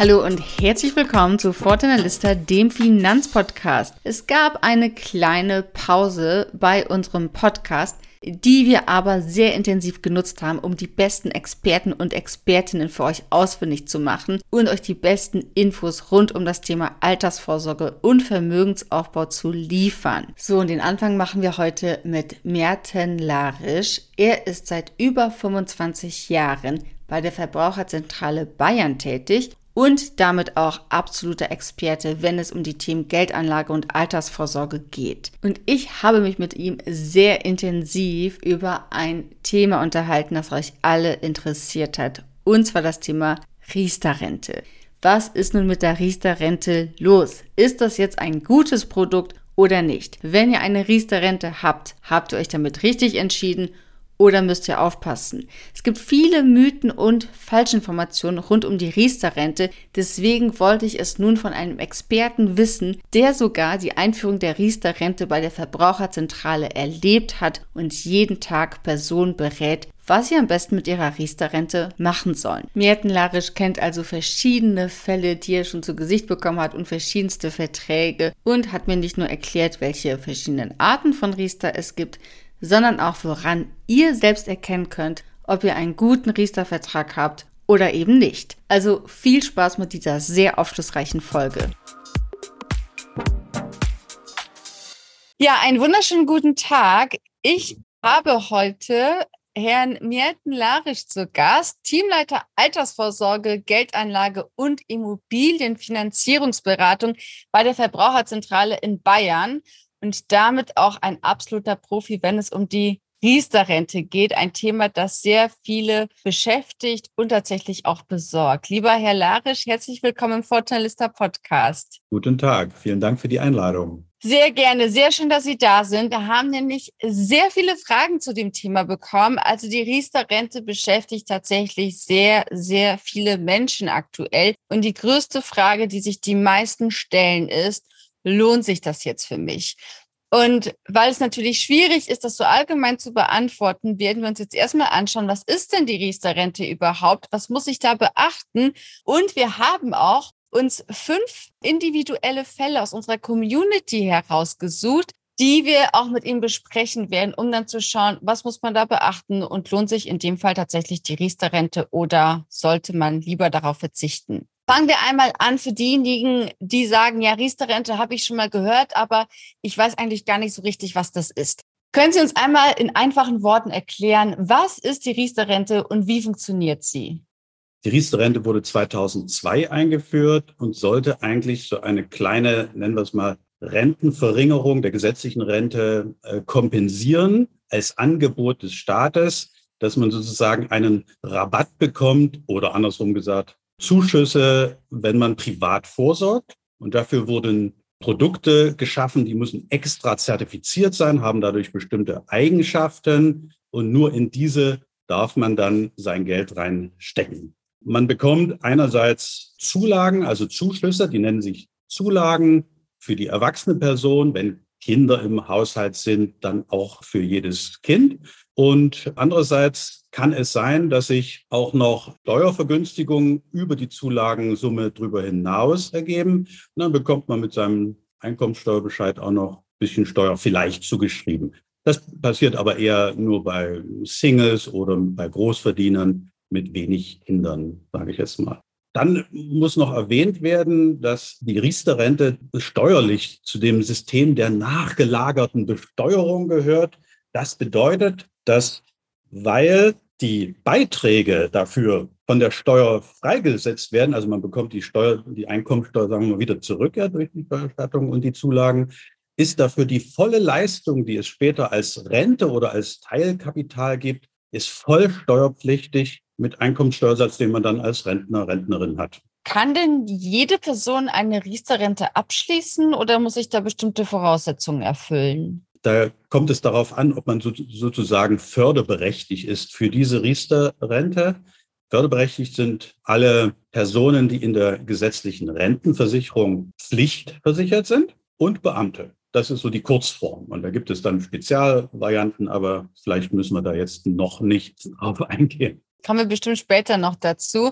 Hallo und herzlich willkommen zu Fortuna Lista, dem Finanzpodcast. Es gab eine kleine Pause bei unserem Podcast, die wir aber sehr intensiv genutzt haben, um die besten Experten und Expertinnen für euch ausfindig zu machen und euch die besten Infos rund um das Thema Altersvorsorge und Vermögensaufbau zu liefern. So, und den Anfang machen wir heute mit Merten Larisch. Er ist seit über 25 Jahren bei der Verbraucherzentrale Bayern tätig und damit auch absoluter Experte, wenn es um die Themen Geldanlage und Altersvorsorge geht. Und ich habe mich mit ihm sehr intensiv über ein Thema unterhalten, das euch alle interessiert hat. Und zwar das Thema Riester-Rente. Was ist nun mit der Riester-Rente los? Ist das jetzt ein gutes Produkt oder nicht? Wenn ihr eine Riester-Rente habt, habt ihr euch damit richtig entschieden oder müsst ihr aufpassen? Es gibt viele Mythen und Falschinformationen rund um die Riester-Rente. Deswegen wollte ich es nun von einem Experten wissen, der sogar die Einführung der Riester-Rente bei der Verbraucherzentrale erlebt hat und jeden Tag Personen berät, was sie am besten mit ihrer Riester-Rente machen sollen. Merten Larisch kennt also verschiedene Fälle, die er schon zu Gesicht bekommen hat und verschiedenste Verträge und hat mir nicht nur erklärt, welche verschiedenen Arten von Riester es gibt, sondern auch woran ihr selbst erkennen könnt, ob ihr einen guten Riester-Vertrag habt oder eben nicht. Also viel Spaß mit dieser sehr aufschlussreichen Folge. Ja, einen wunderschönen guten Tag. Ich habe heute Herrn Mierten Larisch zu Gast, Teamleiter Altersvorsorge, Geldanlage und Immobilienfinanzierungsberatung bei der Verbraucherzentrale in Bayern und damit auch ein absoluter Profi, wenn es um die Riester-Rente geht. Ein Thema, das sehr viele beschäftigt und tatsächlich auch besorgt. Lieber Herr Larisch, herzlich willkommen im Vorteilister Podcast. Guten Tag. Vielen Dank für die Einladung. Sehr gerne. Sehr schön, dass Sie da sind. Wir haben nämlich sehr viele Fragen zu dem Thema bekommen. Also die Riester-Rente beschäftigt tatsächlich sehr, sehr viele Menschen aktuell. Und die größte Frage, die sich die meisten stellen, ist, lohnt sich das jetzt für mich? Und weil es natürlich schwierig ist, das so allgemein zu beantworten, werden wir uns jetzt erstmal anschauen, was ist denn die Riester-Rente überhaupt? Was muss ich da beachten? Und wir haben auch uns fünf individuelle Fälle aus unserer Community herausgesucht, die wir auch mit Ihnen besprechen werden, um dann zu schauen, was muss man da beachten und lohnt sich in dem Fall tatsächlich die Riester-Rente oder sollte man lieber darauf verzichten? Fangen wir einmal an für diejenigen, die sagen, ja, Riester-Rente habe ich schon mal gehört, aber ich weiß eigentlich gar nicht so richtig, was das ist. Können Sie uns einmal in einfachen Worten erklären, was ist die Riester-Rente und wie funktioniert sie? Die Riester-Rente wurde 2002 eingeführt und sollte eigentlich so eine kleine, nennen wir es mal, Rentenverringerung der gesetzlichen Rente äh, kompensieren als Angebot des Staates, dass man sozusagen einen Rabatt bekommt oder andersrum gesagt Zuschüsse, wenn man privat vorsorgt. Und dafür wurden Produkte geschaffen, die müssen extra zertifiziert sein, haben dadurch bestimmte Eigenschaften. Und nur in diese darf man dann sein Geld reinstecken. Man bekommt einerseits Zulagen, also Zuschüsse, die nennen sich Zulagen für die erwachsene Person, wenn Kinder im Haushalt sind, dann auch für jedes Kind. Und andererseits kann es sein, dass sich auch noch Steuervergünstigungen über die Zulagensumme drüber hinaus ergeben. Und dann bekommt man mit seinem Einkommensteuerbescheid auch noch ein bisschen Steuer vielleicht zugeschrieben. Das passiert aber eher nur bei Singles oder bei Großverdienern mit wenig Kindern, sage ich jetzt mal. Dann muss noch erwähnt werden, dass die Riester-Rente steuerlich zu dem System der nachgelagerten Besteuerung gehört. Das bedeutet, dass weil die Beiträge dafür von der Steuer freigesetzt werden, also man bekommt die Steuer, die Einkommensteuer, sagen wir mal, wieder zurück ja, durch die Steuerstattung und die Zulagen, ist dafür die volle Leistung, die es später als Rente oder als Teilkapital gibt, ist voll steuerpflichtig mit Einkommensteuersatz, den man dann als Rentner, Rentnerin hat. Kann denn jede Person eine Riester-Rente abschließen oder muss ich da bestimmte Voraussetzungen erfüllen? Da kommt es darauf an, ob man so, sozusagen förderberechtigt ist für diese Riester-Rente. Förderberechtigt sind alle Personen, die in der gesetzlichen Rentenversicherung pflichtversichert sind und Beamte. Das ist so die Kurzform. Und da gibt es dann Spezialvarianten, aber vielleicht müssen wir da jetzt noch nicht drauf eingehen. Kommen wir bestimmt später noch dazu.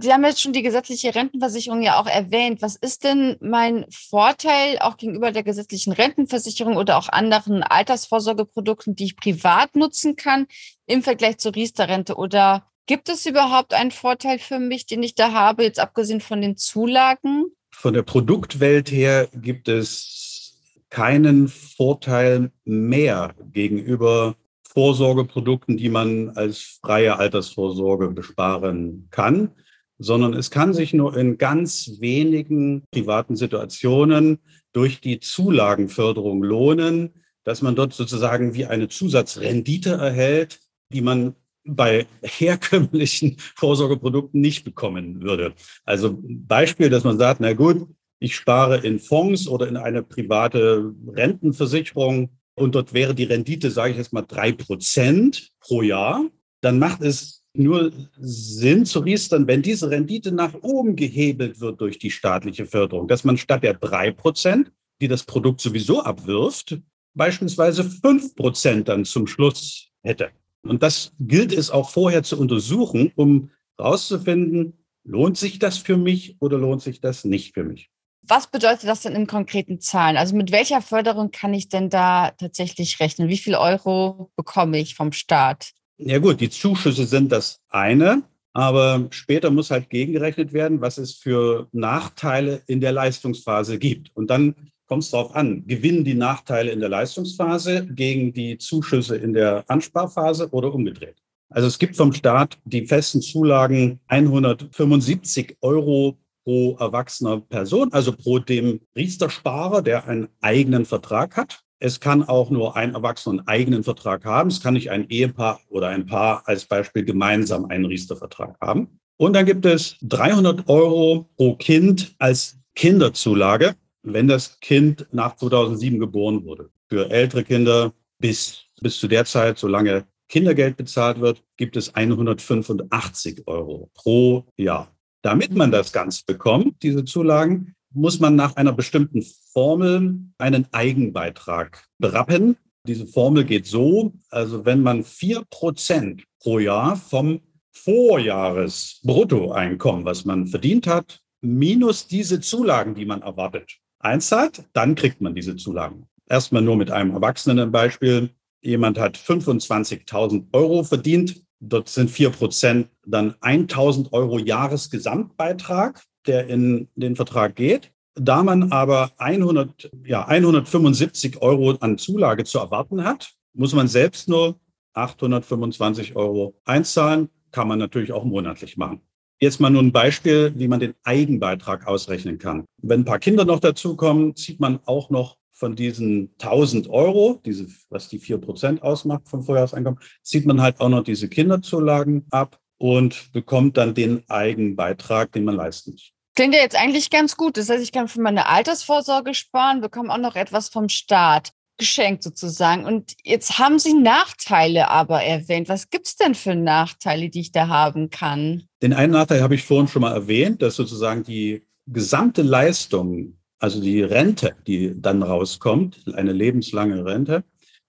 Sie haben jetzt schon die gesetzliche Rentenversicherung ja auch erwähnt. Was ist denn mein Vorteil auch gegenüber der gesetzlichen Rentenversicherung oder auch anderen Altersvorsorgeprodukten, die ich privat nutzen kann im Vergleich zur Riester-Rente? Oder gibt es überhaupt einen Vorteil für mich, den ich da habe, jetzt abgesehen von den Zulagen? Von der Produktwelt her gibt es keinen Vorteil mehr gegenüber Vorsorgeprodukten, die man als freie Altersvorsorge besparen kann sondern es kann sich nur in ganz wenigen privaten Situationen durch die Zulagenförderung lohnen, dass man dort sozusagen wie eine Zusatzrendite erhält, die man bei herkömmlichen Vorsorgeprodukten nicht bekommen würde. Also Beispiel, dass man sagt, na gut, ich spare in Fonds oder in eine private Rentenversicherung und dort wäre die Rendite, sage ich jetzt mal, drei Prozent pro Jahr. Dann macht es nur Sinn zu riestern, wenn diese Rendite nach oben gehebelt wird durch die staatliche Förderung, dass man statt der drei Prozent, die das Produkt sowieso abwirft, beispielsweise fünf Prozent dann zum Schluss hätte. Und das gilt es auch vorher zu untersuchen, um herauszufinden, lohnt sich das für mich oder lohnt sich das nicht für mich. Was bedeutet das denn in konkreten Zahlen? Also mit welcher Förderung kann ich denn da tatsächlich rechnen? Wie viel Euro bekomme ich vom Staat? Ja gut, die Zuschüsse sind das eine, aber später muss halt gegengerechnet werden, was es für Nachteile in der Leistungsphase gibt. Und dann kommt es darauf an, gewinnen die Nachteile in der Leistungsphase gegen die Zuschüsse in der Ansparphase oder umgedreht. Also es gibt vom Staat die festen Zulagen 175 Euro pro erwachsener Person, also pro dem Riester-Sparer, der einen eigenen Vertrag hat. Es kann auch nur ein Erwachsener einen eigenen Vertrag haben. Es kann nicht ein Ehepaar oder ein Paar als Beispiel gemeinsam einen Riester-Vertrag haben. Und dann gibt es 300 Euro pro Kind als Kinderzulage, wenn das Kind nach 2007 geboren wurde. Für ältere Kinder bis, bis zu der Zeit, solange Kindergeld bezahlt wird, gibt es 185 Euro pro Jahr. Damit man das Ganze bekommt, diese Zulagen, muss man nach einer bestimmten Formel einen Eigenbeitrag berappen. Diese Formel geht so, also wenn man vier Prozent pro Jahr vom Vorjahresbruttoeinkommen, was man verdient hat, minus diese Zulagen, die man erwartet, einzahlt, dann kriegt man diese Zulagen. Erstmal nur mit einem Erwachsenen Beispiel. Jemand hat 25.000 Euro verdient. Dort sind vier Prozent dann 1.000 Euro Jahresgesamtbeitrag der in den Vertrag geht. Da man aber 100, ja, 175 Euro an Zulage zu erwarten hat, muss man selbst nur 825 Euro einzahlen. Kann man natürlich auch monatlich machen. Jetzt mal nur ein Beispiel, wie man den Eigenbeitrag ausrechnen kann. Wenn ein paar Kinder noch dazukommen, zieht man auch noch von diesen 1000 Euro, diese, was die 4% ausmacht vom Vorjahreseinkommen, zieht man halt auch noch diese Kinderzulagen ab und bekommt dann den Eigenbeitrag, den man leisten muss. Klingt ja jetzt eigentlich ganz gut. Das heißt, ich kann für meine Altersvorsorge sparen, bekomme auch noch etwas vom Staat geschenkt sozusagen. Und jetzt haben Sie Nachteile aber erwähnt. Was gibt es denn für Nachteile, die ich da haben kann? Den einen Nachteil habe ich vorhin schon mal erwähnt, dass sozusagen die gesamte Leistung, also die Rente, die dann rauskommt, eine lebenslange Rente,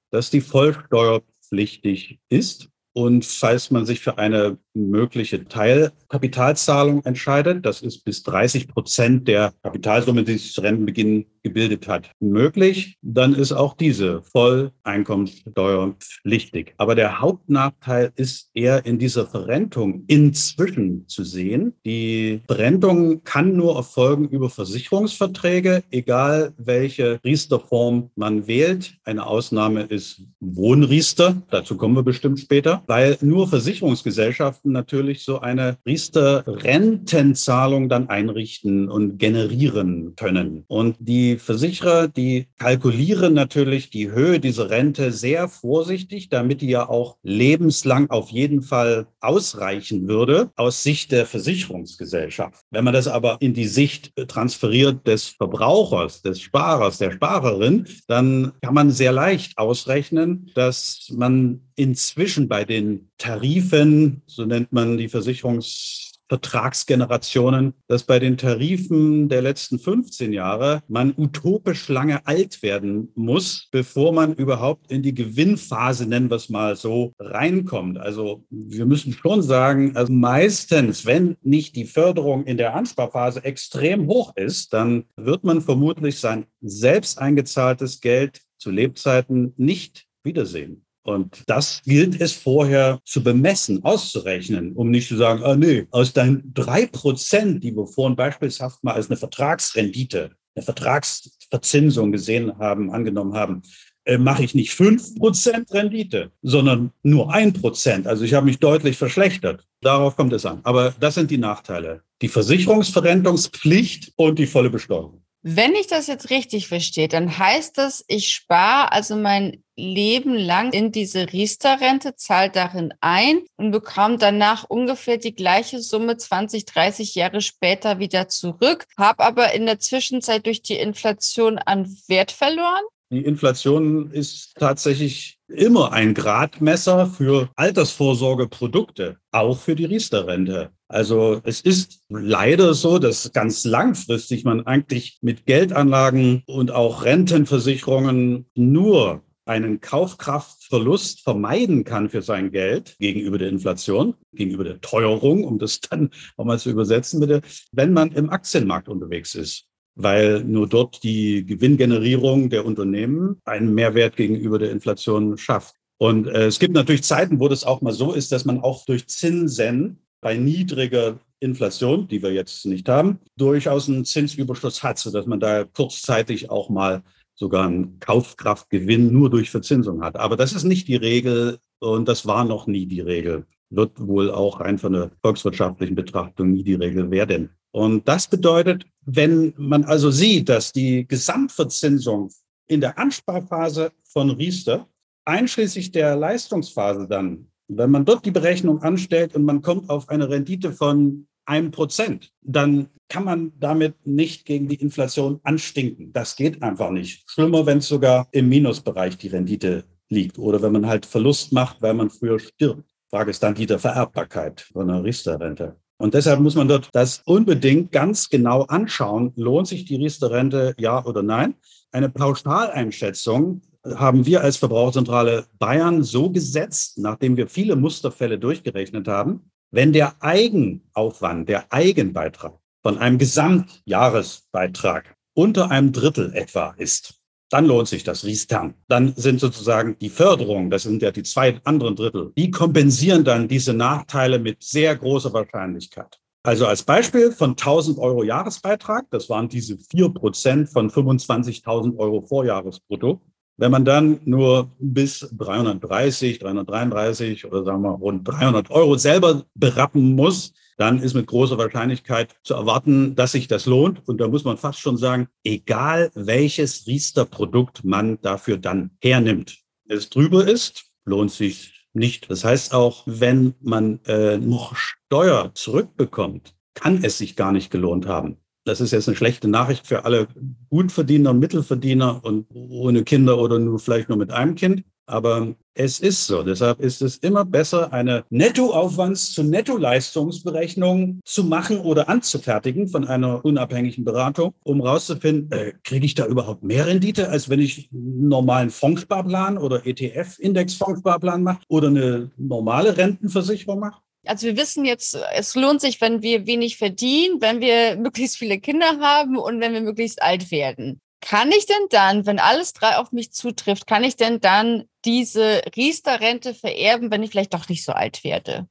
dass die vollsteuerpflichtig ist. Und falls man sich für eine mögliche Teilkapitalzahlung entscheidet, das ist bis 30 Prozent der Kapitalsumme, die sich zu Rentenbeginn gebildet hat, möglich, dann ist auch diese Volleinkommenssteuerpflichtig. Aber der Hauptnachteil ist eher in dieser Verrentung inzwischen zu sehen. Die Verrentung kann nur erfolgen über Versicherungsverträge, egal welche Riesterform man wählt. Eine Ausnahme ist Wohnriester, dazu kommen wir bestimmt später, weil nur Versicherungsgesellschaften Gesellschaften natürlich so eine Riester-Rentenzahlung dann einrichten und generieren können. Und die Versicherer, die kalkulieren natürlich die Höhe dieser Rente sehr vorsichtig, damit die ja auch lebenslang auf jeden Fall ausreichen würde aus Sicht der Versicherungsgesellschaft. Wenn man das aber in die Sicht transferiert des Verbrauchers, des Sparers, der Sparerin, dann kann man sehr leicht ausrechnen, dass man inzwischen bei den Tarifen, so nennt man die Versicherungs Vertragsgenerationen, dass bei den Tarifen der letzten 15 Jahre man utopisch lange alt werden muss, bevor man überhaupt in die Gewinnphase, nennen wir es mal so, reinkommt. Also wir müssen schon sagen, also meistens, wenn nicht die Förderung in der Ansparphase extrem hoch ist, dann wird man vermutlich sein selbst eingezahltes Geld zu Lebzeiten nicht wiedersehen. Und das gilt es vorher zu bemessen, auszurechnen, um nicht zu sagen, ah nee, aus deinen drei Prozent, die wir vorhin beispielshaft mal als eine Vertragsrendite, eine Vertragsverzinsung gesehen haben, angenommen haben, äh, mache ich nicht fünf Prozent Rendite, sondern nur ein Prozent. Also ich habe mich deutlich verschlechtert. Darauf kommt es an. Aber das sind die Nachteile. Die Versicherungsverrentungspflicht und die volle Besteuerung. Wenn ich das jetzt richtig verstehe, dann heißt das, ich spare also mein Leben lang in diese Riester-Rente, zahle darin ein und bekomme danach ungefähr die gleiche Summe 20, 30 Jahre später wieder zurück, habe aber in der Zwischenzeit durch die Inflation an Wert verloren. Die Inflation ist tatsächlich immer ein Gradmesser für Altersvorsorgeprodukte, auch für die Riester-Rente. Also es ist leider so, dass ganz langfristig man eigentlich mit Geldanlagen und auch Rentenversicherungen nur einen Kaufkraftverlust vermeiden kann für sein Geld gegenüber der Inflation, gegenüber der Teuerung, um das dann auch mal zu übersetzen, bitte, wenn man im Aktienmarkt unterwegs ist weil nur dort die Gewinngenerierung der Unternehmen einen Mehrwert gegenüber der Inflation schafft. Und äh, es gibt natürlich Zeiten, wo das auch mal so ist, dass man auch durch Zinsen bei niedriger Inflation, die wir jetzt nicht haben, durchaus einen Zinsüberschuss hat, sodass man da kurzzeitig auch mal sogar einen Kaufkraftgewinn nur durch Verzinsung hat. Aber das ist nicht die Regel und das war noch nie die Regel. Wird wohl auch rein von der volkswirtschaftlichen Betrachtung nie die Regel werden. Und das bedeutet, wenn man also sieht, dass die Gesamtverzinsung in der Ansparphase von Riester, einschließlich der Leistungsphase dann, wenn man dort die Berechnung anstellt und man kommt auf eine Rendite von einem Prozent, dann kann man damit nicht gegen die Inflation anstinken. Das geht einfach nicht. Schlimmer, wenn es sogar im Minusbereich die Rendite liegt oder wenn man halt Verlust macht, weil man früher stirbt. Frage ist dann die der Vererbbarkeit von einer Riester-Rente. Und deshalb muss man dort das unbedingt ganz genau anschauen. Lohnt sich die Riester-Rente, ja oder nein? Eine Pauschaleinschätzung haben wir als Verbraucherzentrale Bayern so gesetzt, nachdem wir viele Musterfälle durchgerechnet haben, wenn der Eigenaufwand, der Eigenbeitrag von einem Gesamtjahresbeitrag unter einem Drittel etwa ist, dann lohnt sich das Riestern. Dann sind sozusagen die Förderungen, das sind ja die zwei anderen Drittel, die kompensieren dann diese Nachteile mit sehr großer Wahrscheinlichkeit. Also als Beispiel von 1000 Euro Jahresbeitrag, das waren diese vier Prozent von 25.000 Euro Vorjahresbrutto. Wenn man dann nur bis 330, 333 oder sagen wir rund 300 Euro selber berappen muss, dann ist mit großer Wahrscheinlichkeit zu erwarten, dass sich das lohnt. Und da muss man fast schon sagen, egal welches Riester-Produkt man dafür dann hernimmt. Es drüber ist, lohnt sich nicht. Das heißt auch, wenn man äh, noch Steuer zurückbekommt, kann es sich gar nicht gelohnt haben. Das ist jetzt eine schlechte Nachricht für alle Gutverdiener, Mittelverdiener und ohne Kinder oder nur vielleicht nur mit einem Kind. Aber es ist so. Deshalb ist es immer besser, eine Nettoaufwands- zu Nettoleistungsberechnung zu machen oder anzufertigen von einer unabhängigen Beratung, um rauszufinden, äh, kriege ich da überhaupt mehr Rendite, als wenn ich einen normalen Fondssparplan oder ETF-Index-Fondssparplan mache oder eine normale Rentenversicherung mache? Also wir wissen jetzt, es lohnt sich, wenn wir wenig verdienen, wenn wir möglichst viele Kinder haben und wenn wir möglichst alt werden. Kann ich denn dann, wenn alles drei auf mich zutrifft, kann ich denn dann diese Riester-Rente vererben, wenn ich vielleicht doch nicht so alt werde?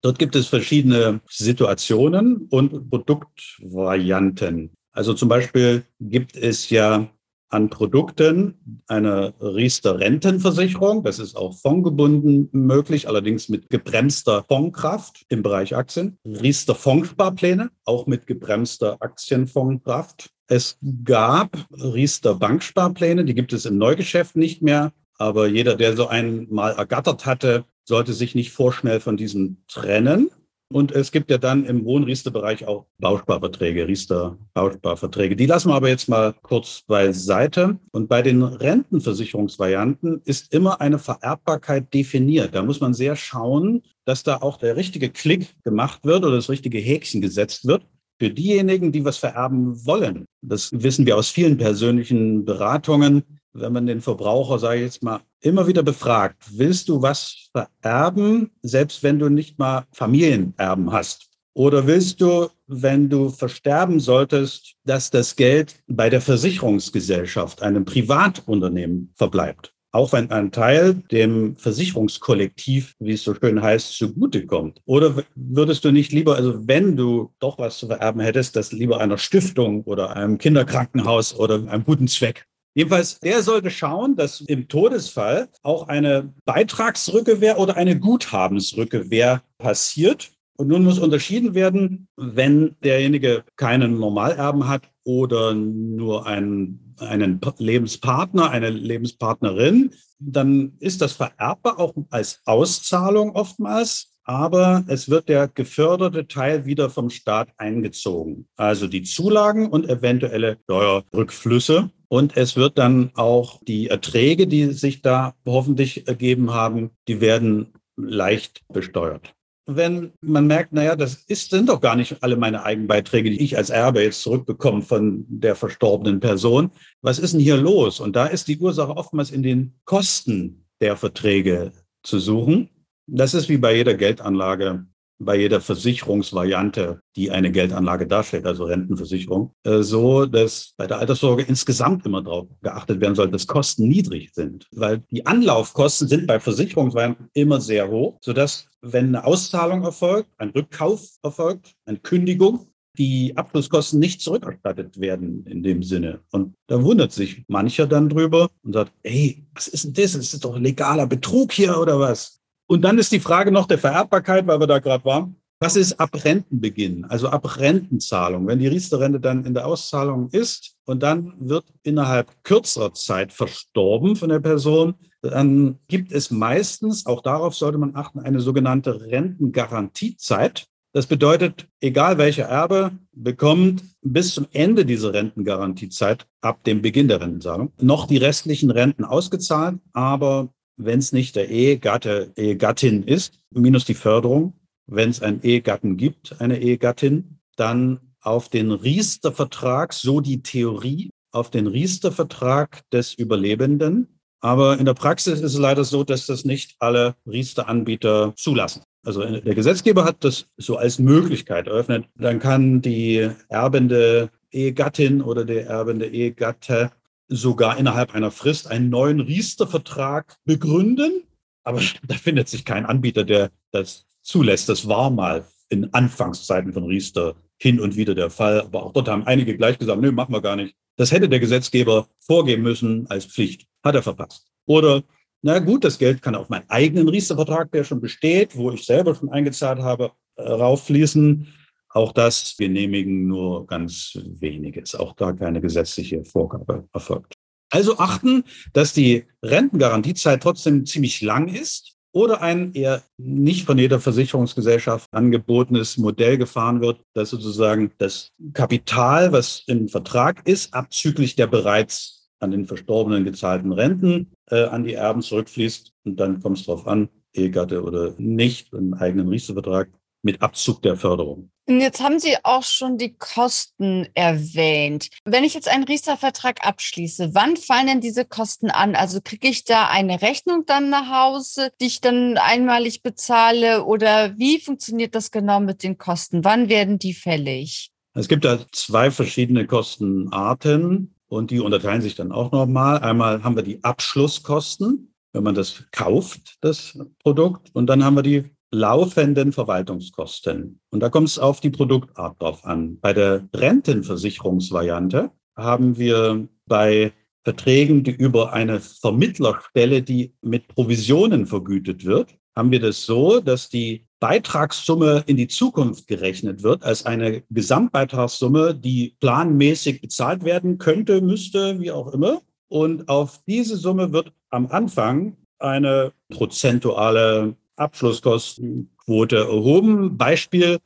Dort gibt es verschiedene Situationen und Produktvarianten. Also zum Beispiel gibt es ja an Produkten eine Riester-Rentenversicherung. Das ist auch fondgebunden möglich, allerdings mit gebremster Fondkraft im Bereich Aktien. Riester-Fondsparpläne, auch mit gebremster Aktienfondkraft. Es gab Riester Banksparpläne, die gibt es im Neugeschäft nicht mehr. Aber jeder, der so einen mal ergattert hatte, sollte sich nicht vorschnell von diesem trennen. Und es gibt ja dann im hohen Riester-Bereich auch Bausparverträge, Riester-Bausparverträge. Die lassen wir aber jetzt mal kurz beiseite. Und bei den Rentenversicherungsvarianten ist immer eine Vererbbarkeit definiert. Da muss man sehr schauen, dass da auch der richtige Klick gemacht wird oder das richtige Häkchen gesetzt wird. Für diejenigen, die was vererben wollen, das wissen wir aus vielen persönlichen Beratungen, wenn man den Verbraucher, sage ich jetzt mal, immer wieder befragt, willst du was vererben, selbst wenn du nicht mal Familienerben hast? Oder willst du, wenn du versterben solltest, dass das Geld bei der Versicherungsgesellschaft, einem Privatunternehmen verbleibt? Auch wenn ein Teil dem Versicherungskollektiv, wie es so schön heißt, zugutekommt. Oder würdest du nicht lieber, also wenn du doch was zu vererben hättest, das lieber einer Stiftung oder einem Kinderkrankenhaus oder einem guten Zweck Jedenfalls, der sollte schauen, dass im Todesfall auch eine Beitragsrückgewehr oder eine Guthabensrückgewehr passiert. Und nun muss unterschieden werden, wenn derjenige keinen Normalerben hat oder nur einen, einen Lebenspartner, eine Lebenspartnerin, dann ist das vererbbar auch als Auszahlung oftmals aber es wird der geförderte Teil wieder vom Staat eingezogen. Also die Zulagen und eventuelle Steuerrückflüsse. Und es wird dann auch die Erträge, die sich da hoffentlich ergeben haben, die werden leicht besteuert. Wenn man merkt, naja, das ist, sind doch gar nicht alle meine Eigenbeiträge, die ich als Erbe jetzt zurückbekomme von der verstorbenen Person. Was ist denn hier los? Und da ist die Ursache oftmals in den Kosten der Verträge zu suchen. Das ist wie bei jeder Geldanlage, bei jeder Versicherungsvariante, die eine Geldanlage darstellt, also Rentenversicherung, äh, so, dass bei der Alterssorge insgesamt immer darauf geachtet werden soll, dass Kosten niedrig sind. Weil die Anlaufkosten sind bei Versicherungsvarianten immer sehr hoch, sodass, wenn eine Auszahlung erfolgt, ein Rückkauf erfolgt, eine Kündigung, die Abschlusskosten nicht zurückerstattet werden in dem Sinne. Und da wundert sich mancher dann drüber und sagt, ey, was ist denn das? Das ist doch legaler Betrug hier oder was? Und dann ist die Frage noch der Vererbbarkeit, weil wir da gerade waren. Was ist ab Rentenbeginn, also ab Rentenzahlung? Wenn die Riester-Rente dann in der Auszahlung ist und dann wird innerhalb kürzerer Zeit verstorben von der Person, dann gibt es meistens, auch darauf sollte man achten, eine sogenannte Rentengarantiezeit. Das bedeutet, egal welcher Erbe bekommt bis zum Ende dieser Rentengarantiezeit, ab dem Beginn der Rentenzahlung, noch die restlichen Renten ausgezahlt, aber wenn es nicht der Ehegatte, Ehegattin ist, minus die Förderung. Wenn es einen Ehegatten gibt, eine Ehegattin, dann auf den Riester-Vertrag, so die Theorie, auf den Riester-Vertrag des Überlebenden. Aber in der Praxis ist es leider so, dass das nicht alle Riester-Anbieter zulassen. Also der Gesetzgeber hat das so als Möglichkeit eröffnet. Dann kann die erbende Ehegattin oder der erbende Ehegatte sogar innerhalb einer Frist einen neuen Riester-Vertrag begründen. Aber da findet sich kein Anbieter, der das zulässt. Das war mal in Anfangszeiten von Riester hin und wieder der Fall. Aber auch dort haben einige gleich gesagt, nö, machen wir gar nicht. Das hätte der Gesetzgeber vorgeben müssen als Pflicht. Hat er verpasst. Oder, na gut, das Geld kann auf meinen eigenen Riester-Vertrag, der schon besteht, wo ich selber schon eingezahlt habe, äh, rauffließen. Auch das genehmigen nur ganz weniges. Auch da keine gesetzliche Vorgabe erfolgt. Also achten, dass die Rentengarantiezeit trotzdem ziemlich lang ist oder ein eher nicht von jeder Versicherungsgesellschaft angebotenes Modell gefahren wird, dass sozusagen das Kapital, was im Vertrag ist, abzüglich der bereits an den Verstorbenen gezahlten Renten äh, an die Erben zurückfließt. Und dann kommt es darauf an, Ehegatte oder nicht, einen eigenen Riester-Vertrag mit Abzug der Förderung. Jetzt haben Sie auch schon die Kosten erwähnt. Wenn ich jetzt einen Riester-Vertrag abschließe, wann fallen denn diese Kosten an? Also kriege ich da eine Rechnung dann nach Hause, die ich dann einmalig bezahle? Oder wie funktioniert das genau mit den Kosten? Wann werden die fällig? Es gibt da zwei verschiedene Kostenarten und die unterteilen sich dann auch nochmal. Einmal haben wir die Abschlusskosten, wenn man das kauft, das Produkt. Und dann haben wir die laufenden Verwaltungskosten. Und da kommt es auf die Produktart drauf an. Bei der Rentenversicherungsvariante haben wir bei Verträgen, die über eine Vermittlerstelle, die mit Provisionen vergütet wird, haben wir das so, dass die Beitragssumme in die Zukunft gerechnet wird als eine Gesamtbeitragssumme, die planmäßig bezahlt werden könnte, müsste, wie auch immer. Und auf diese Summe wird am Anfang eine prozentuale Abschlusskostenquote erhoben. Beispiel,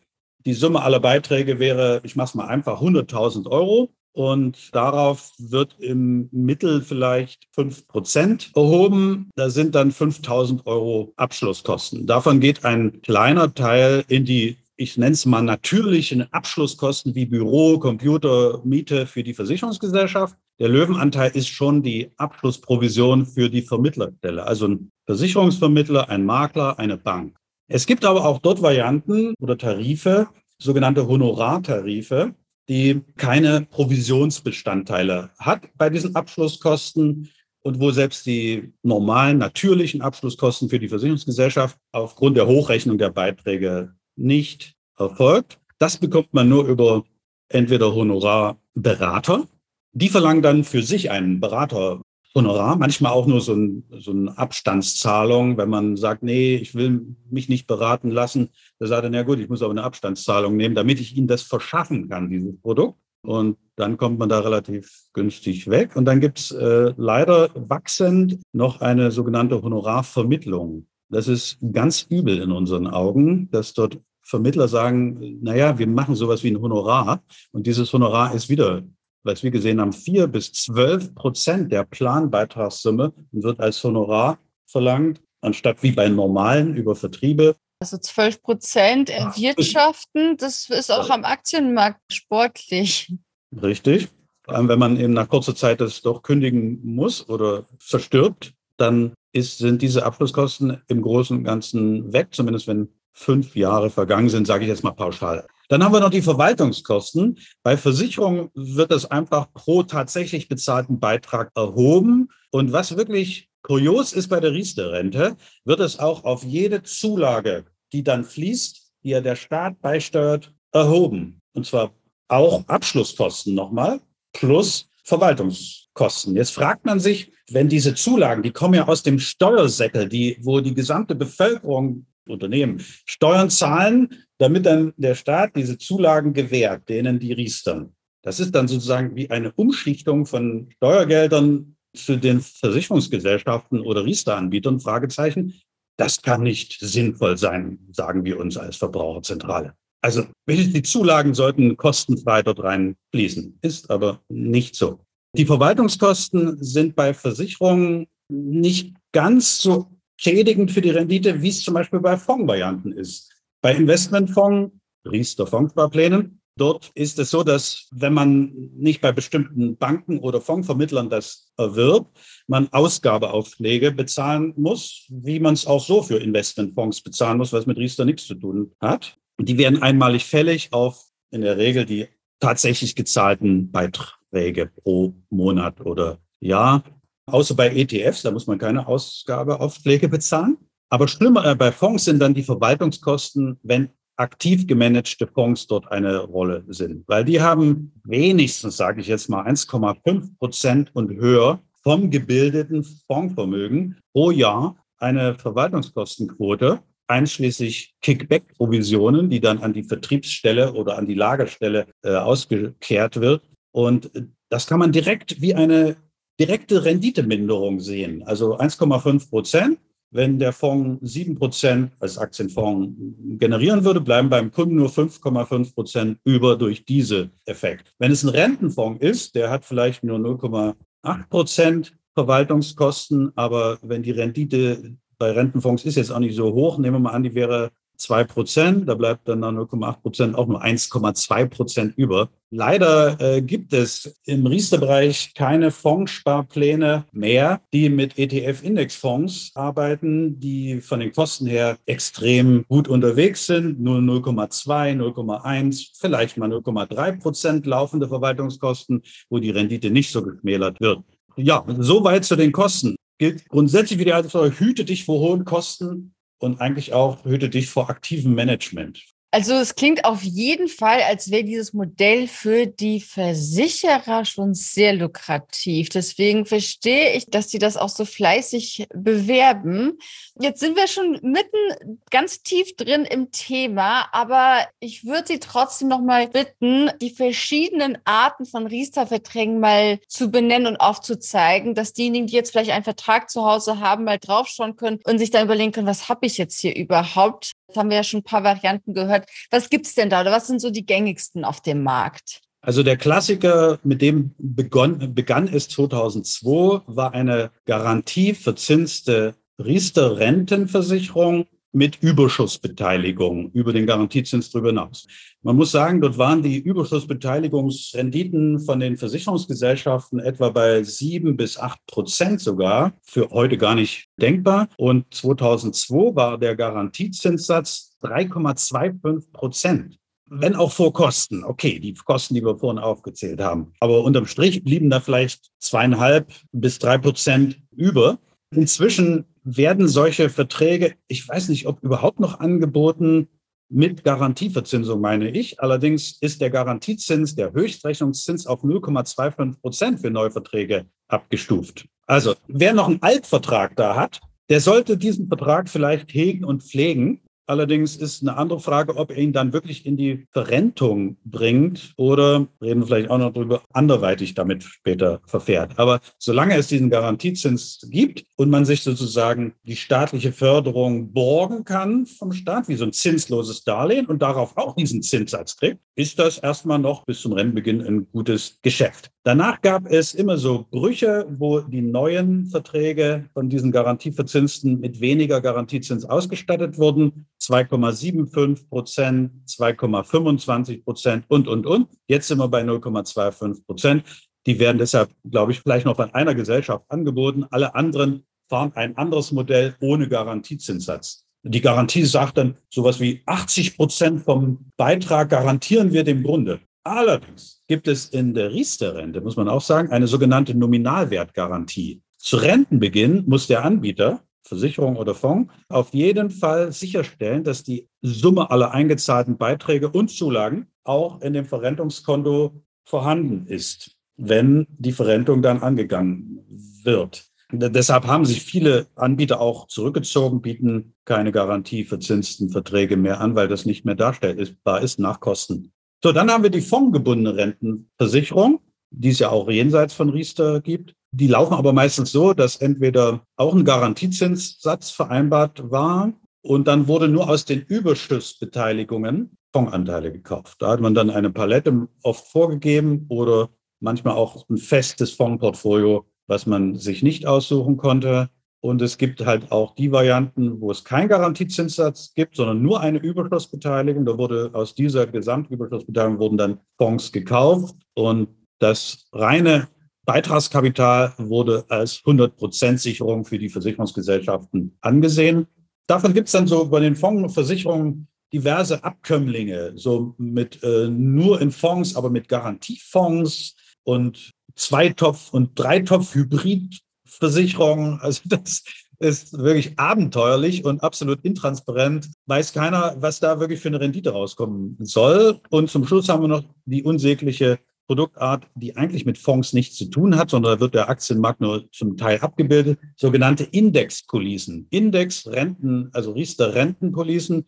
die Summe aller Beiträge wäre, ich mache es mal einfach, 100.000 Euro. Und darauf wird im Mittel vielleicht fünf Prozent erhoben. Da sind dann 5000 Euro Abschlusskosten. Davon geht ein kleiner Teil in die, ich nenne es mal natürlichen Abschlusskosten wie Büro, Computer, Miete für die Versicherungsgesellschaft. Der Löwenanteil ist schon die Abschlussprovision für die Vermittlerstelle, also ein Versicherungsvermittler, ein Makler, eine Bank. Es gibt aber auch dort Varianten oder Tarife, sogenannte Honorartarife die keine Provisionsbestandteile hat bei diesen Abschlusskosten und wo selbst die normalen, natürlichen Abschlusskosten für die Versicherungsgesellschaft aufgrund der Hochrechnung der Beiträge nicht erfolgt. Das bekommt man nur über entweder Honorarberater. Die verlangen dann für sich einen Berater Honorar, manchmal auch nur so, ein, so eine Abstandszahlung, wenn man sagt, nee, ich will mich nicht beraten lassen. Da sagt er, na gut, ich muss aber eine Abstandszahlung nehmen, damit ich Ihnen das verschaffen kann, dieses Produkt. Und dann kommt man da relativ günstig weg. Und dann gibt's äh, leider wachsend noch eine sogenannte Honorarvermittlung. Das ist ganz übel in unseren Augen, dass dort Vermittler sagen, naja, wir machen sowas wie ein Honorar und dieses Honorar ist wieder was wir gesehen haben, vier bis zwölf Prozent der Planbeitragssumme wird als Honorar verlangt, anstatt wie bei normalen über Vertriebe. Also zwölf Prozent erwirtschaften, das ist auch am Aktienmarkt sportlich. Richtig. Vor allem, wenn man eben nach kurzer Zeit das doch kündigen muss oder verstirbt, dann ist, sind diese Abschlusskosten im Großen und Ganzen weg, zumindest wenn fünf Jahre vergangen sind, sage ich jetzt mal pauschal. Dann haben wir noch die Verwaltungskosten. Bei Versicherungen wird das einfach pro tatsächlich bezahlten Beitrag erhoben. Und was wirklich kurios ist bei der Riester-Rente, wird es auch auf jede Zulage, die dann fließt, die ja der Staat beisteuert, erhoben. Und zwar auch Abschlusskosten nochmal plus Verwaltungskosten. Jetzt fragt man sich, wenn diese Zulagen, die kommen ja aus dem Steuersäckel, die, wo die gesamte Bevölkerung Unternehmen Steuern zahlen, damit dann der Staat diese Zulagen gewährt, denen die riestern. Das ist dann sozusagen wie eine Umschichtung von Steuergeldern zu den Versicherungsgesellschaften oder Riester-Anbietern, Fragezeichen. Das kann nicht sinnvoll sein, sagen wir uns als Verbraucherzentrale. Also die Zulagen sollten kostenfrei dort reinfließen, ist aber nicht so. Die Verwaltungskosten sind bei Versicherungen nicht ganz so schädigend für die Rendite, wie es zum Beispiel bei Fondsvarianten ist. Bei Investmentfonds, Riester Fondssparplänen, dort ist es so, dass wenn man nicht bei bestimmten Banken oder Fondsvermittlern das erwirbt, man Ausgabeaufschläge bezahlen muss, wie man es auch so für Investmentfonds bezahlen muss, was mit Riester nichts zu tun hat. Die werden einmalig fällig auf in der Regel die tatsächlich gezahlten Beiträge pro Monat oder Jahr. Außer bei ETFs, da muss man keine Ausgabeaufschläge bezahlen. Aber schlimmer äh, bei Fonds sind dann die Verwaltungskosten, wenn aktiv gemanagte Fonds dort eine Rolle sind. Weil die haben wenigstens, sage ich jetzt mal, 1,5 Prozent und höher vom gebildeten Fondsvermögen pro Jahr eine Verwaltungskostenquote, einschließlich Kickback-Provisionen, die dann an die Vertriebsstelle oder an die Lagerstelle äh, ausgekehrt wird. Und das kann man direkt wie eine direkte Renditeminderung sehen. Also 1,5 Prozent. Wenn der Fonds 7 Prozent als Aktienfonds generieren würde, bleiben beim Kunden nur 5,5 Prozent über durch diese Effekt. Wenn es ein Rentenfonds ist, der hat vielleicht nur 0,8 Prozent Verwaltungskosten, aber wenn die Rendite bei Rentenfonds ist jetzt auch nicht so hoch, nehmen wir mal an, die wäre zwei Prozent, da bleibt dann nach 0,8 Prozent auch nur 1,2 Prozent über. Leider äh, gibt es im Riester-Bereich keine Fondssparpläne mehr, die mit ETF-Indexfonds arbeiten, die von den Kosten her extrem gut unterwegs sind. Nur 0,2, 0,1, vielleicht mal 0,3 Prozent laufende Verwaltungskosten, wo die Rendite nicht so geschmälert wird. Ja, soweit zu den Kosten. Gilt grundsätzlich wie die alte Frage, hüte dich vor hohen Kosten und eigentlich auch hüte dich vor aktivem Management. Also es klingt auf jeden Fall, als wäre dieses Modell für die Versicherer schon sehr lukrativ. Deswegen verstehe ich, dass sie das auch so fleißig bewerben. Jetzt sind wir schon mitten ganz tief drin im Thema, aber ich würde Sie trotzdem noch mal bitten, die verschiedenen Arten von Riester-Verträgen mal zu benennen und aufzuzeigen, dass diejenigen, die jetzt vielleicht einen Vertrag zu Hause haben, mal draufschauen können und sich dann überlegen können, was habe ich jetzt hier überhaupt? Jetzt haben wir ja schon ein paar Varianten gehört. Was gibt es denn da oder was sind so die gängigsten auf dem Markt? Also der Klassiker, mit dem begann, begann es 2002, war eine garantieverzinste Riester-Rentenversicherung mit Überschussbeteiligung über den Garantiezins darüber hinaus. Man muss sagen, dort waren die Überschussbeteiligungsrenditen von den Versicherungsgesellschaften etwa bei sieben bis acht Prozent sogar, für heute gar nicht denkbar. Und 2002 war der Garantiezinssatz 3,25 Prozent. Wenn auch vor Kosten. Okay, die Kosten, die wir vorhin aufgezählt haben. Aber unterm Strich blieben da vielleicht zweieinhalb bis drei Prozent über. Inzwischen werden solche Verträge, ich weiß nicht, ob überhaupt noch angeboten, mit Garantieverzinsung meine ich. Allerdings ist der Garantiezins, der Höchstrechnungszins auf 0,25 Prozent für Neuverträge abgestuft. Also wer noch einen Altvertrag da hat, der sollte diesen Vertrag vielleicht hegen und pflegen Allerdings ist eine andere Frage, ob er ihn dann wirklich in die Verrentung bringt oder reden wir vielleicht auch noch darüber, anderweitig damit später verfährt. Aber solange es diesen Garantiezins gibt und man sich sozusagen die staatliche Förderung borgen kann vom Staat, wie so ein zinsloses Darlehen und darauf auch diesen Zinssatz kriegt, ist das erstmal noch bis zum Rennbeginn ein gutes Geschäft. Danach gab es immer so Brüche, wo die neuen Verträge von diesen Garantieverzinsten mit weniger Garantiezins ausgestattet wurden. 2,75 Prozent, 2,25 Prozent und, und, und. Jetzt sind wir bei 0,25 Prozent. Die werden deshalb, glaube ich, vielleicht noch von einer Gesellschaft angeboten. Alle anderen fahren ein anderes Modell ohne Garantiezinssatz. Die Garantie sagt dann sowas wie 80 Prozent vom Beitrag garantieren wir dem Grunde. Allerdings gibt es in der Riester-Rente, muss man auch sagen, eine sogenannte Nominalwertgarantie. Zu Rentenbeginn muss der Anbieter, Versicherung oder Fonds, auf jeden Fall sicherstellen, dass die Summe aller eingezahlten Beiträge und Zulagen auch in dem Verrentungskonto vorhanden ist, wenn die Verrentung dann angegangen wird. Deshalb haben sich viele Anbieter auch zurückgezogen, bieten keine garantieverzinsten Verträge mehr an, weil das nicht mehr darstellbar ist nach Kosten. So, dann haben wir die fondgebundene Rentenversicherung, die es ja auch jenseits von Riester gibt. Die laufen aber meistens so, dass entweder auch ein Garantiezinssatz vereinbart war und dann wurde nur aus den Überschussbeteiligungen Fondsanteile gekauft. Da hat man dann eine Palette oft vorgegeben oder manchmal auch ein festes Fondsportfolio was man sich nicht aussuchen konnte. Und es gibt halt auch die Varianten, wo es keinen Garantiezinssatz gibt, sondern nur eine Überschussbeteiligung. Da wurde aus dieser Gesamtüberschussbeteiligung wurden dann Fonds gekauft und das reine Beitragskapital wurde als 100% Sicherung für die Versicherungsgesellschaften angesehen. Davon gibt es dann so bei den Fondsversicherungen diverse Abkömmlinge, so mit äh, nur in Fonds, aber mit Garantiefonds und Zweitopf- und Dreitopf-Hybridversicherung. Also das ist wirklich abenteuerlich und absolut intransparent. Weiß keiner, was da wirklich für eine Rendite rauskommen soll. Und zum Schluss haben wir noch die unsägliche Produktart, die eigentlich mit Fonds nichts zu tun hat, sondern da wird der Aktienmarkt nur zum Teil abgebildet, sogenannte Indexpolicen. Index-Renten, also Riester-Rentenpolicen,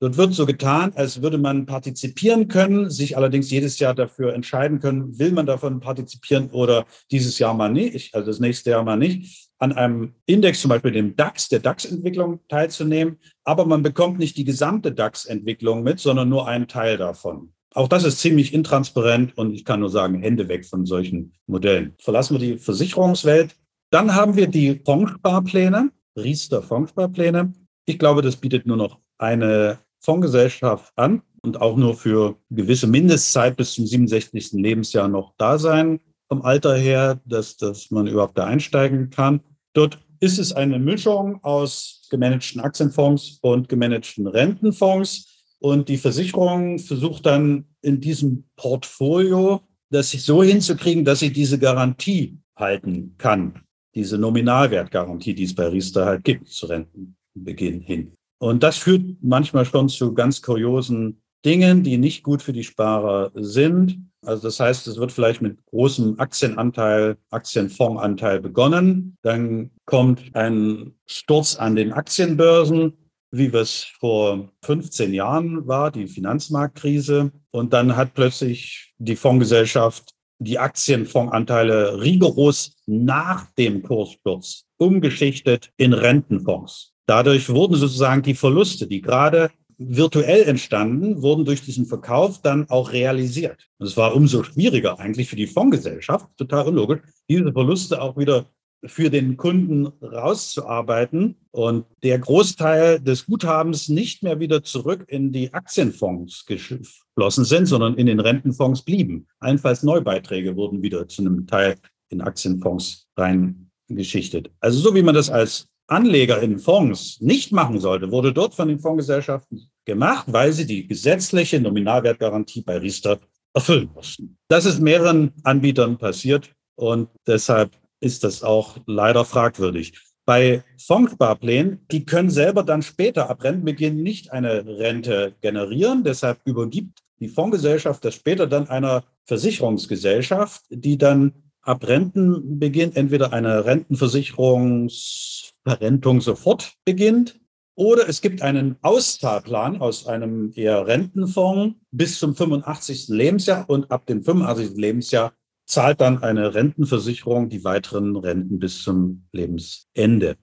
Dort wird so getan, als würde man partizipieren können, sich allerdings jedes Jahr dafür entscheiden können, will man davon partizipieren oder dieses Jahr mal nicht, also das nächste Jahr mal nicht, an einem Index, zum Beispiel dem DAX, der DAX-Entwicklung teilzunehmen. Aber man bekommt nicht die gesamte DAX-Entwicklung mit, sondern nur einen Teil davon. Auch das ist ziemlich intransparent und ich kann nur sagen, Hände weg von solchen Modellen. Verlassen wir die Versicherungswelt. Dann haben wir die Fondssparpläne, Riester Fondssparpläne. Ich glaube, das bietet nur noch eine Fondsgesellschaft an und auch nur für gewisse Mindestzeit bis zum 67. Lebensjahr noch da sein vom Alter her, dass, dass man überhaupt da einsteigen kann. Dort ist es eine Mischung aus gemanagten Aktienfonds und gemanagten Rentenfonds. Und die Versicherung versucht dann in diesem Portfolio das so hinzukriegen, dass sie diese Garantie halten kann. Diese Nominalwertgarantie, die es bei Riester halt gibt, zu Rentenbeginn hin. Und das führt manchmal schon zu ganz kuriosen Dingen, die nicht gut für die Sparer sind. Also das heißt, es wird vielleicht mit großem Aktienanteil, Aktienfondsanteil begonnen. Dann kommt ein Sturz an den Aktienbörsen, wie es vor 15 Jahren war, die Finanzmarktkrise. Und dann hat plötzlich die Fondsgesellschaft die Aktienfondsanteile rigoros nach dem Kurssturz umgeschichtet in Rentenfonds. Dadurch wurden sozusagen die Verluste, die gerade virtuell entstanden, wurden durch diesen Verkauf dann auch realisiert. Es war umso schwieriger eigentlich für die Fondsgesellschaft, total unlogisch, diese Verluste auch wieder für den Kunden rauszuarbeiten und der Großteil des Guthabens nicht mehr wieder zurück in die Aktienfonds geflossen sind, sondern in den Rentenfonds blieben. Allenfalls Neubeiträge wurden wieder zu einem Teil in Aktienfonds reingeschichtet. Also so wie man das als Anleger in Fonds nicht machen sollte, wurde dort von den Fondsgesellschaften gemacht, weil sie die gesetzliche Nominalwertgarantie bei Riester erfüllen mussten. Das ist mehreren Anbietern passiert und deshalb ist das auch leider fragwürdig. Bei Fondssparplänen, die können selber dann später ab Rentenbeginn nicht eine Rente generieren. Deshalb übergibt die Fondsgesellschaft das später dann einer Versicherungsgesellschaft, die dann ab Rentenbeginn entweder eine Rentenversicherungsverrentung sofort beginnt oder es gibt einen Auszahlplan aus einem eher Rentenfonds bis zum 85. Lebensjahr und ab dem 85. Lebensjahr zahlt dann eine Rentenversicherung die weiteren Renten bis zum Lebensende.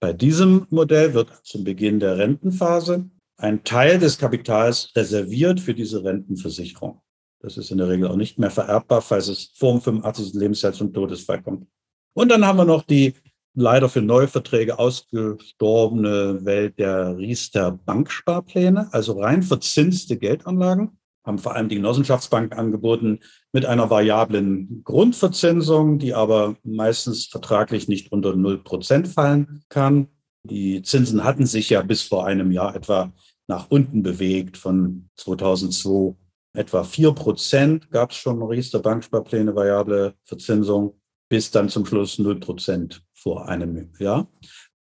Bei diesem Modell wird zum Beginn der Rentenphase ein Teil des Kapitals reserviert für diese Rentenversicherung. Das ist in der Regel auch nicht mehr vererbbar, falls es vor dem 85. Lebensjahr zum Todesfall kommt. Und dann haben wir noch die leider für Neuverträge ausgestorbene Welt der Riester Banksparpläne, also rein verzinste Geldanlagen haben vor allem die Genossenschaftsbank angeboten mit einer variablen Grundverzinsung, die aber meistens vertraglich nicht unter 0 Prozent fallen kann. Die Zinsen hatten sich ja bis vor einem Jahr etwa nach unten bewegt. Von 2002 etwa 4 Prozent gab es schon Riester Banksparpläne, variable Verzinsung, bis dann zum Schluss 0 Prozent vor einem Jahr.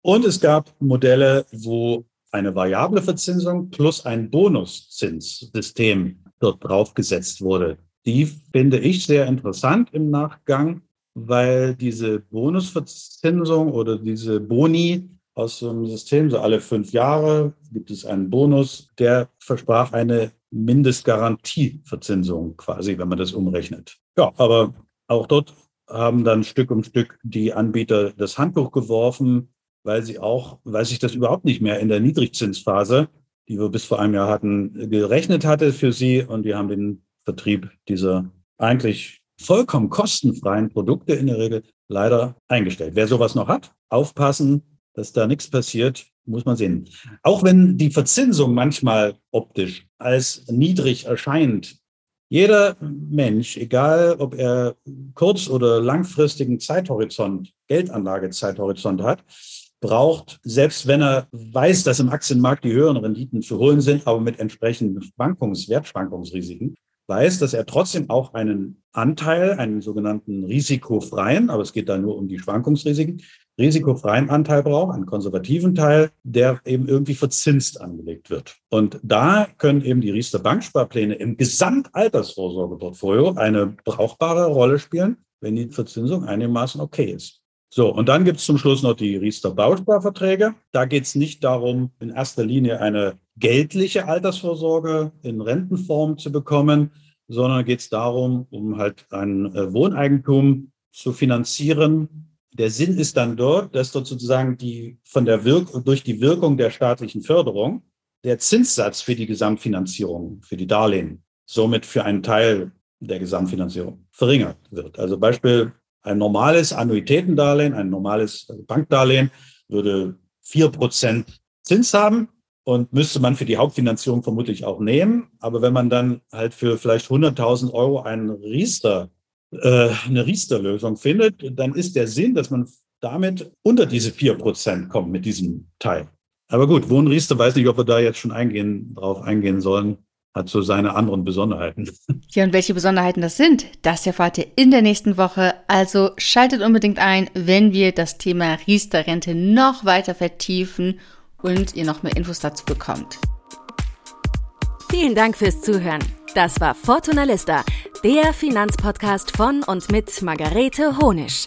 Und es gab Modelle, wo eine variable Verzinsung plus ein Bonuszinssystem dort draufgesetzt wurde. Die finde ich sehr interessant im Nachgang, weil diese Bonusverzinsung oder diese Boni aus so einem System, so alle fünf Jahre gibt es einen Bonus, der versprach eine Mindestgarantieverzinsung quasi, wenn man das umrechnet. Ja, aber auch dort haben dann Stück um Stück die Anbieter das Handtuch geworfen, weil sie auch, weil sich das überhaupt nicht mehr in der Niedrigzinsphase die wir bis vor einem Jahr hatten, gerechnet hatte für sie. Und wir haben den Vertrieb dieser eigentlich vollkommen kostenfreien Produkte in der Regel leider eingestellt. Wer sowas noch hat, aufpassen, dass da nichts passiert, muss man sehen. Auch wenn die Verzinsung manchmal optisch als niedrig erscheint, jeder Mensch, egal ob er kurz- oder langfristigen Zeithorizont, Geldanlagezeithorizont hat, braucht, selbst wenn er weiß, dass im Aktienmarkt die höheren Renditen zu holen sind, aber mit entsprechenden Schwankungs-, Wertschwankungsrisiken, weiß, dass er trotzdem auch einen Anteil, einen sogenannten risikofreien, aber es geht da nur um die Schwankungsrisiken, risikofreien Anteil braucht, einen konservativen Teil, der eben irgendwie verzinst angelegt wird. Und da können eben die Riester Banksparpläne im Gesamtaltersvorsorgeportfolio eine brauchbare Rolle spielen, wenn die Verzinsung einigermaßen okay ist. So, und dann gibt es zum Schluss noch die Riester Bausparverträge. Da geht es nicht darum, in erster Linie eine geldliche Altersvorsorge in Rentenform zu bekommen, sondern geht es darum, um halt ein äh, Wohneigentum zu finanzieren. Der Sinn ist dann dort, dass dort sozusagen die von der Wirk durch die Wirkung der staatlichen Förderung der Zinssatz für die Gesamtfinanzierung, für die Darlehen, somit für einen Teil der Gesamtfinanzierung verringert wird. Also Beispiel ein normales Annuitätendarlehen, ein normales Bankdarlehen würde vier Prozent Zins haben und müsste man für die Hauptfinanzierung vermutlich auch nehmen. Aber wenn man dann halt für vielleicht 100.000 Euro einen Riester, äh, eine Riester-Lösung findet, dann ist der Sinn, dass man damit unter diese vier Prozent kommt mit diesem Teil. Aber gut, Wohnriester weiß nicht, ob wir da jetzt schon eingehen, drauf eingehen sollen hat so seine anderen Besonderheiten. Ja, und welche Besonderheiten das sind, das erfahrt ihr in der nächsten Woche. Also schaltet unbedingt ein, wenn wir das Thema Riester-Rente noch weiter vertiefen und ihr noch mehr Infos dazu bekommt. Vielen Dank fürs Zuhören. Das war Fortuna Lista, der Finanzpodcast von und mit Margarete Honisch.